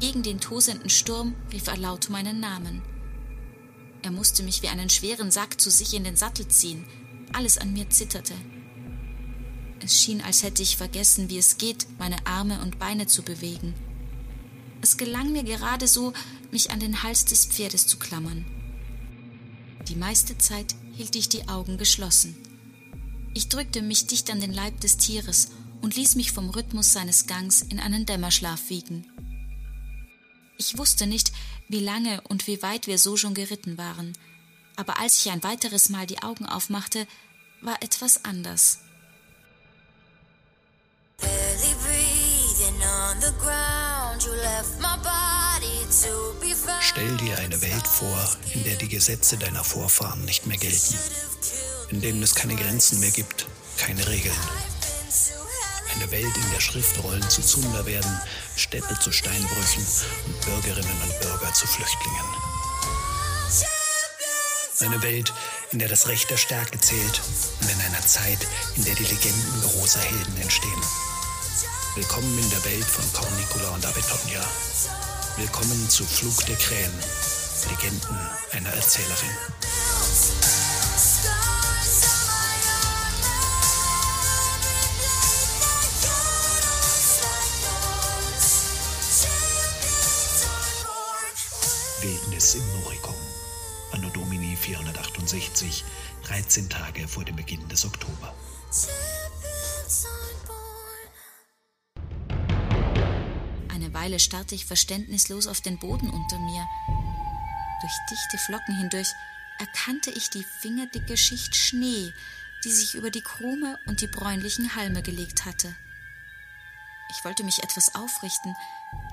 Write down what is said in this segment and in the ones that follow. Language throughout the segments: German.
Gegen den tosenden Sturm rief er laut meinen Namen. Er musste mich wie einen schweren Sack zu sich in den Sattel ziehen. Alles an mir zitterte. Es schien, als hätte ich vergessen, wie es geht, meine Arme und Beine zu bewegen. Es gelang mir gerade so, mich an den Hals des Pferdes zu klammern. Die meiste Zeit hielt ich die Augen geschlossen. Ich drückte mich dicht an den Leib des Tieres und ließ mich vom Rhythmus seines Gangs in einen Dämmerschlaf wiegen. Ich wusste nicht, wie lange und wie weit wir so schon geritten waren, aber als ich ein weiteres Mal die Augen aufmachte, war etwas anders. Stell dir eine Welt vor, in der die Gesetze deiner Vorfahren nicht mehr gelten, in denen es keine Grenzen mehr gibt, keine Regeln. Eine Welt, in der Schriftrollen zu Zunder werden, Städte zu Steinbrüchen und Bürgerinnen und Bürger zu Flüchtlingen. Eine Welt, in der das Recht der Stärke zählt und in einer Zeit, in der die Legenden großer Helden entstehen. Willkommen in der Welt von Cornicula und Abetonia. Willkommen zu Flug der Krähen, Legenden einer Erzählerin. Wildnis im Noricum. Anno Domini 468, 13 Tage vor dem Beginn des Oktober. Weile starrte ich verständnislos auf den Boden unter mir. Durch dichte Flocken hindurch erkannte ich die fingerdicke Schicht Schnee, die sich über die Krume und die bräunlichen Halme gelegt hatte. Ich wollte mich etwas aufrichten,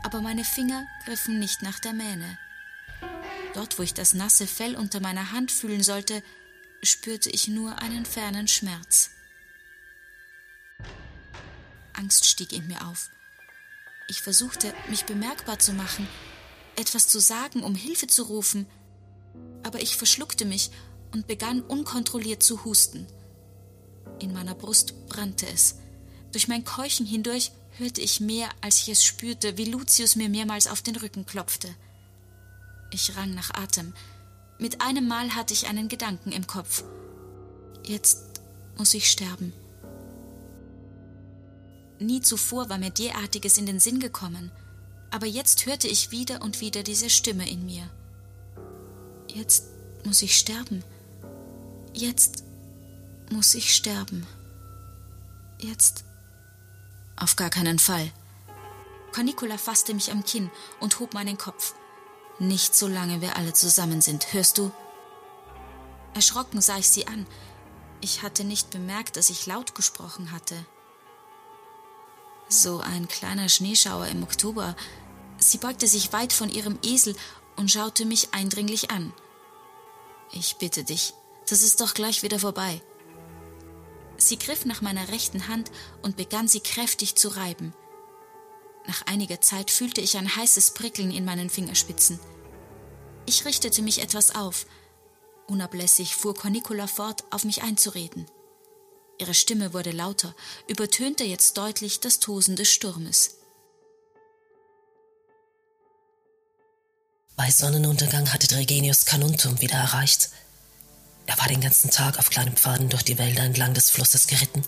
aber meine Finger griffen nicht nach der Mähne. Dort, wo ich das nasse Fell unter meiner Hand fühlen sollte, spürte ich nur einen fernen Schmerz. Angst stieg in mir auf. Ich versuchte, mich bemerkbar zu machen, etwas zu sagen, um Hilfe zu rufen, aber ich verschluckte mich und begann unkontrolliert zu husten. In meiner Brust brannte es. Durch mein Keuchen hindurch hörte ich mehr, als ich es spürte, wie Lucius mir mehrmals auf den Rücken klopfte. Ich rang nach Atem. Mit einem Mal hatte ich einen Gedanken im Kopf. Jetzt muss ich sterben. Nie zuvor war mir derartiges in den Sinn gekommen, aber jetzt hörte ich wieder und wieder diese Stimme in mir. Jetzt muss ich sterben. Jetzt muss ich sterben. Jetzt. Auf gar keinen Fall. Cornicula fasste mich am Kinn und hob meinen Kopf. Nicht so lange wir alle zusammen sind, hörst du? Erschrocken sah ich sie an. Ich hatte nicht bemerkt, dass ich laut gesprochen hatte. So ein kleiner Schneeschauer im Oktober. Sie beugte sich weit von ihrem Esel und schaute mich eindringlich an. Ich bitte dich, das ist doch gleich wieder vorbei. Sie griff nach meiner rechten Hand und begann sie kräftig zu reiben. Nach einiger Zeit fühlte ich ein heißes Prickeln in meinen Fingerspitzen. Ich richtete mich etwas auf. Unablässig fuhr Cornicula fort, auf mich einzureden. Ihre Stimme wurde lauter, übertönte jetzt deutlich das Tosen des Sturmes. Bei Sonnenuntergang hatte Dregenius Canuntum wieder erreicht. Er war den ganzen Tag auf kleinen Pfaden durch die Wälder entlang des Flusses geritten.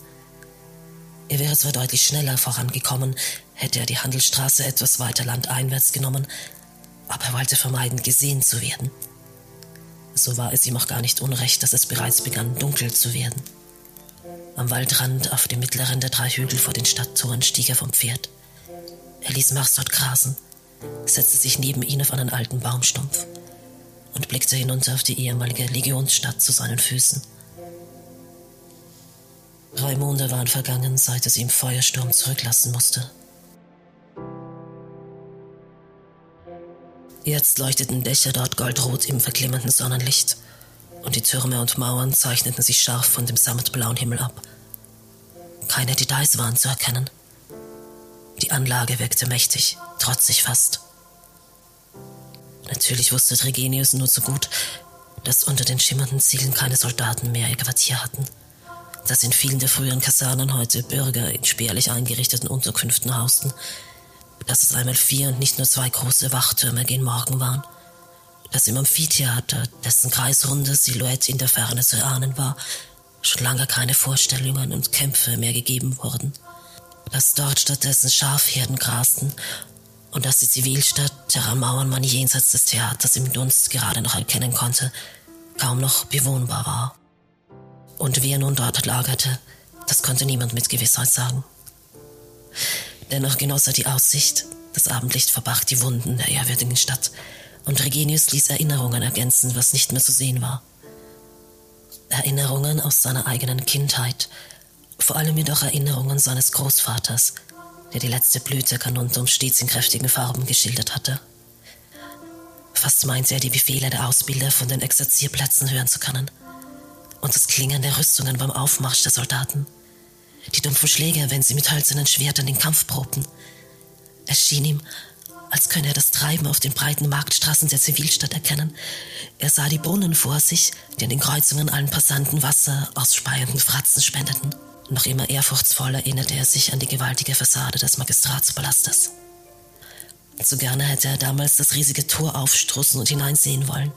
Er wäre zwar deutlich schneller vorangekommen, hätte er die Handelsstraße etwas weiter landeinwärts genommen, aber er wollte vermeiden, gesehen zu werden. So war es ihm auch gar nicht unrecht, dass es bereits begann, dunkel zu werden. Am Waldrand auf dem mittleren der drei Hügel vor den Stadttoren stieg er vom Pferd. Er ließ Mars dort grasen, setzte sich neben ihn auf einen alten Baumstumpf und blickte hinunter auf die ehemalige Legionsstadt zu seinen Füßen. Drei Monde waren vergangen, seit es ihm Feuersturm zurücklassen musste. Jetzt leuchteten Dächer dort goldrot im verglimmenden Sonnenlicht und die Türme und Mauern zeichneten sich scharf von dem sammetblauen Himmel ab. Keine Details waren zu erkennen. Die Anlage wirkte mächtig, trotzig fast. Natürlich wusste Tregenius nur zu gut, dass unter den schimmernden Ziegeln keine Soldaten mehr ihr Quartier hatten, dass in vielen der früheren Kasernen heute Bürger in spärlich eingerichteten Unterkünften hausten, dass es einmal vier und nicht nur zwei große Wachtürme gen Morgen waren, dass im Amphitheater, dessen kreisrunde Silhouette in der Ferne zu erahnen war, schon lange keine Vorstellungen und Kämpfe mehr gegeben wurden, dass dort stattdessen Schafherden grasten und dass die Zivilstadt, deren Mauern man jenseits des Theaters im Dunst gerade noch erkennen konnte, kaum noch bewohnbar war. Und wer nun dort lagerte, das konnte niemand mit Gewissheit sagen. Dennoch genoss er die Aussicht, das Abendlicht verbarg die Wunden der ehrwürdigen Stadt, und Regenius ließ Erinnerungen ergänzen, was nicht mehr zu sehen war. Erinnerungen aus seiner eigenen Kindheit, vor allem jedoch Erinnerungen seines Großvaters, der die letzte Blüte Kanuntum stets in kräftigen Farben geschildert hatte. Fast meinte er, die Befehle der Ausbilder von den Exerzierplätzen hören zu können und das Klingen der Rüstungen beim Aufmarsch der Soldaten die dumpfen Schläge, wenn sie mit hölzernen Schwertern den Kampf probten. Es schien ihm, als könne er das Treiben auf den breiten Marktstraßen der Zivilstadt erkennen. Er sah die Brunnen vor sich, die an den Kreuzungen allen Passanten Wasser aus speienden Fratzen spendeten. Noch immer ehrfurchtsvoll erinnerte er sich an die gewaltige Fassade des Magistratspalastes. So gerne hätte er damals das riesige Tor aufstoßen und hineinsehen wollen.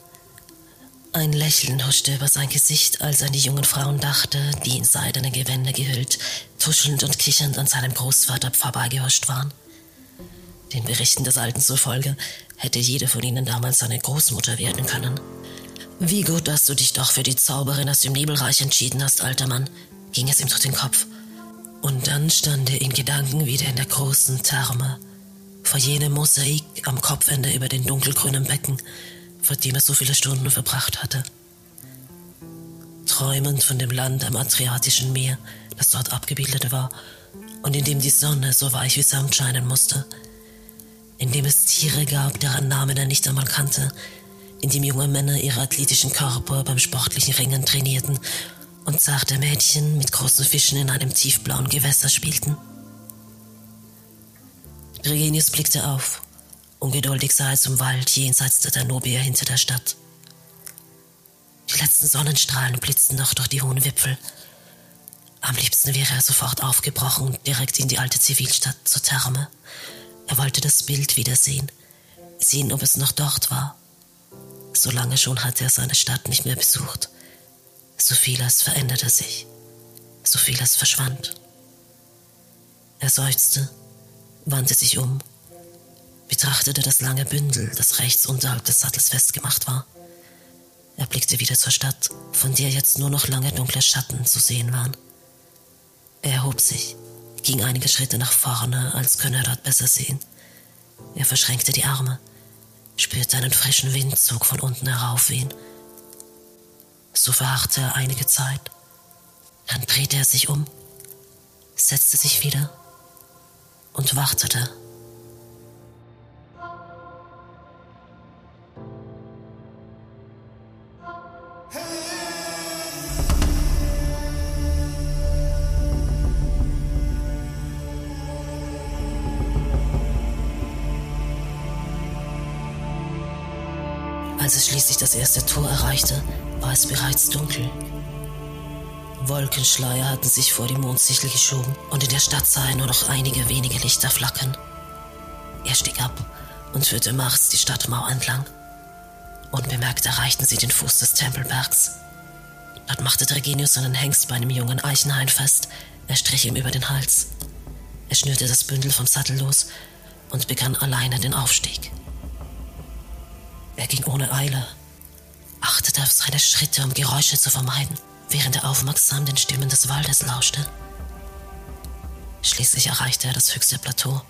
Ein Lächeln huschte über sein Gesicht, als er an die jungen Frauen dachte, die in seidene Gewänder gehüllt, tuschelnd und kichernd an seinem Großvater vorbeigehuscht waren. Den Berichten des Alten zufolge hätte jede von ihnen damals seine Großmutter werden können. Wie gut, dass du dich doch für die Zauberin aus dem Nebelreich entschieden hast, alter Mann, ging es ihm durch den Kopf. Und dann stand er in Gedanken wieder in der großen Therme, vor jenem Mosaik am Kopfende über den dunkelgrünen Becken, vor dem er so viele Stunden verbracht hatte. Träumend von dem Land am Adriatischen Meer, das dort abgebildet war und in dem die Sonne so weich wie Samt scheinen musste, in dem es Tiere gab, deren Namen er nicht einmal kannte, in dem junge Männer ihre athletischen Körper beim sportlichen Ringen trainierten und zarte Mädchen mit großen Fischen in einem tiefblauen Gewässer spielten. Regenius blickte auf Ungeduldig sah er zum Wald jenseits der Danubia hinter der Stadt. Die letzten Sonnenstrahlen blitzten noch durch die hohen Wipfel. Am liebsten wäre er sofort aufgebrochen, direkt in die alte Zivilstadt zur Therme. Er wollte das Bild wiedersehen, sehen, ob es noch dort war. So lange schon hatte er seine Stadt nicht mehr besucht. So vieles veränderte sich, so vieles verschwand. Er seufzte, wandte sich um betrachtete das lange Bündel, das rechts unterhalb des Sattels festgemacht war. Er blickte wieder zur Stadt, von der jetzt nur noch lange dunkle Schatten zu sehen waren. Er erhob sich, ging einige Schritte nach vorne, als könne er dort besser sehen. Er verschränkte die Arme, spürte einen frischen Windzug von unten heraufwehen. So verharrte er einige Zeit. Dann drehte er sich um, setzte sich wieder und wartete. Das erste Tor erreichte, war es bereits dunkel. Wolkenschleier hatten sich vor die Mondsichel geschoben und in der Stadt sah er nur noch einige wenige Lichter flackern. Er stieg ab und führte Mars die Stadtmauer entlang. Unbemerkt erreichten sie den Fuß des Tempelbergs. Dort machte Dregenius seinen Hengst bei einem jungen Eichenhain fest. Er strich ihm über den Hals. Er schnürte das Bündel vom Sattel los und begann alleine den Aufstieg. Er ging ohne Eile, achtete auf seine Schritte, um Geräusche zu vermeiden, während er aufmerksam den Stimmen des Waldes lauschte. Schließlich erreichte er das höchste Plateau.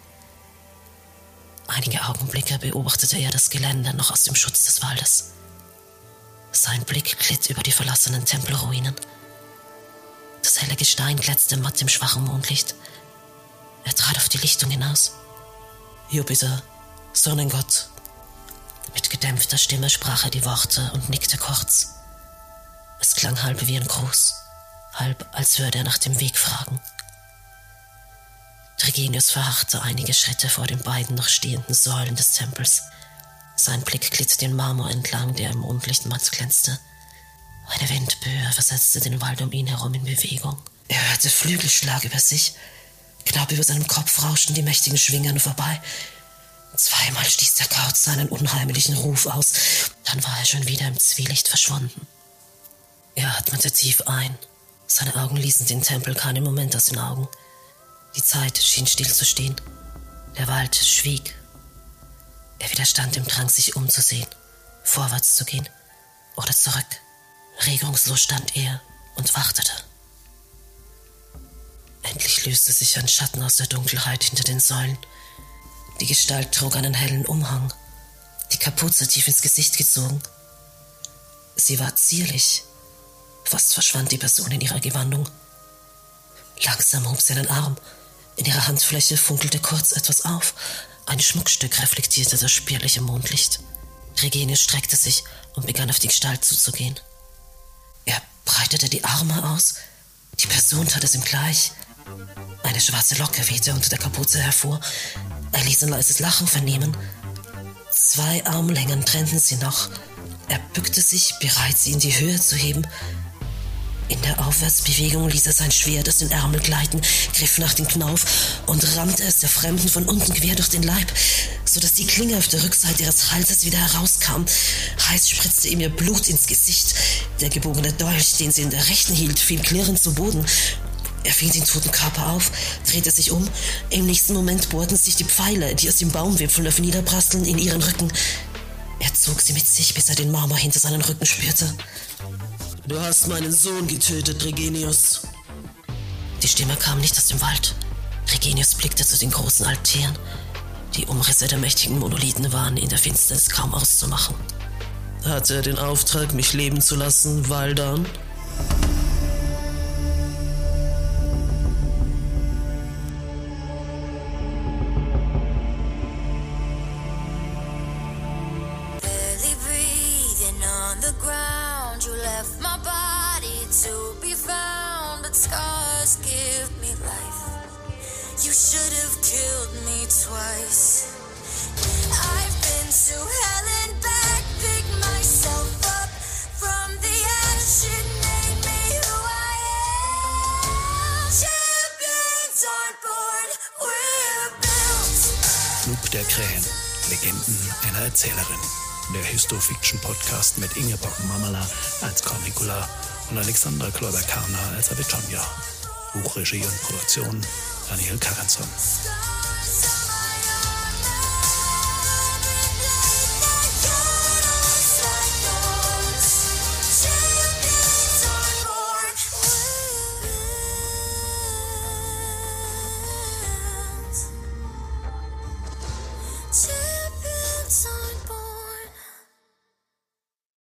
Einige Augenblicke beobachtete er das Gelände noch aus dem Schutz des Waldes. Sein Blick glitt über die verlassenen Tempelruinen. Das helle Gestein glänzte matt im schwachen Mondlicht. Er trat auf die Lichtung hinaus. Jupiter, Sonnengott, mit gedämpfter Stimme sprach er die Worte und nickte kurz. Es klang halb wie ein Gruß, halb als würde er nach dem Weg fragen. Trigenius verharrte einige Schritte vor den beiden noch stehenden Säulen des Tempels. Sein Blick glitt den Marmor entlang, der im Mondlicht matt glänzte. Eine Windböe versetzte den Wald um ihn herum in Bewegung. Er hörte Flügelschlag über sich Knapp über seinem Kopf rauschten die mächtigen Schwingern vorbei. Zweimal stieß der Kauz seinen unheimlichen Ruf aus, dann war er schon wieder im Zwielicht verschwunden. Er atmete tief ein. Seine Augen ließen den Tempel keinen Moment aus den Augen. Die Zeit schien stillzustehen. Der Wald schwieg. Er widerstand dem Drang, sich umzusehen, vorwärts zu gehen oder zurück. Regungslos stand er und wartete. Endlich löste sich ein Schatten aus der Dunkelheit hinter den Säulen. Die Gestalt trug einen hellen Umhang, die Kapuze tief ins Gesicht gezogen. Sie war zierlich. Fast verschwand die Person in ihrer Gewandung. Langsam hob sie einen Arm. In ihrer Handfläche funkelte kurz etwas auf. Ein Schmuckstück reflektierte das spärliche Mondlicht. Regenius streckte sich und begann auf die Gestalt zuzugehen. Er breitete die Arme aus. Die Person tat es ihm gleich. Eine schwarze Locke wehte unter der Kapuze hervor. Er ließ ein leises Lachen vernehmen. Zwei Armlängen trennten sie noch. Er bückte sich, bereit, sie in die Höhe zu heben. In der Aufwärtsbewegung ließ er sein Schwert aus den Ärmel gleiten, griff nach dem Knauf und rammte es der Fremden von unten quer durch den Leib, so dass die Klinge auf der Rückseite ihres Halses wieder herauskam. Heiß spritzte ihm ihr Blut ins Gesicht. Der gebogene Dolch, den sie in der rechten hielt, fiel klirrend zu Boden er fing den toten Körper auf, drehte sich um. Im nächsten Moment bohrten sich die Pfeile, die aus dem Baumwipfel auf niederprasseln, in ihren Rücken. Er zog sie mit sich, bis er den Marmor hinter seinen Rücken spürte. Du hast meinen Sohn getötet, Regenius. Die Stimme kam nicht aus dem Wald. Regenius blickte zu den großen Altären. Die Umrisse der mächtigen Monolithen waren in der Finsternis kaum auszumachen. Hatte er den Auftrag, mich leben zu lassen, Waldan? Krähen, Legenden einer Erzählerin. Der Histofiction-Podcast mit Ingeborg Mamala als Cornicula und Alexandra Kloiber-Karner als Avitonja. Buchregie und Produktion Daniel Karenson.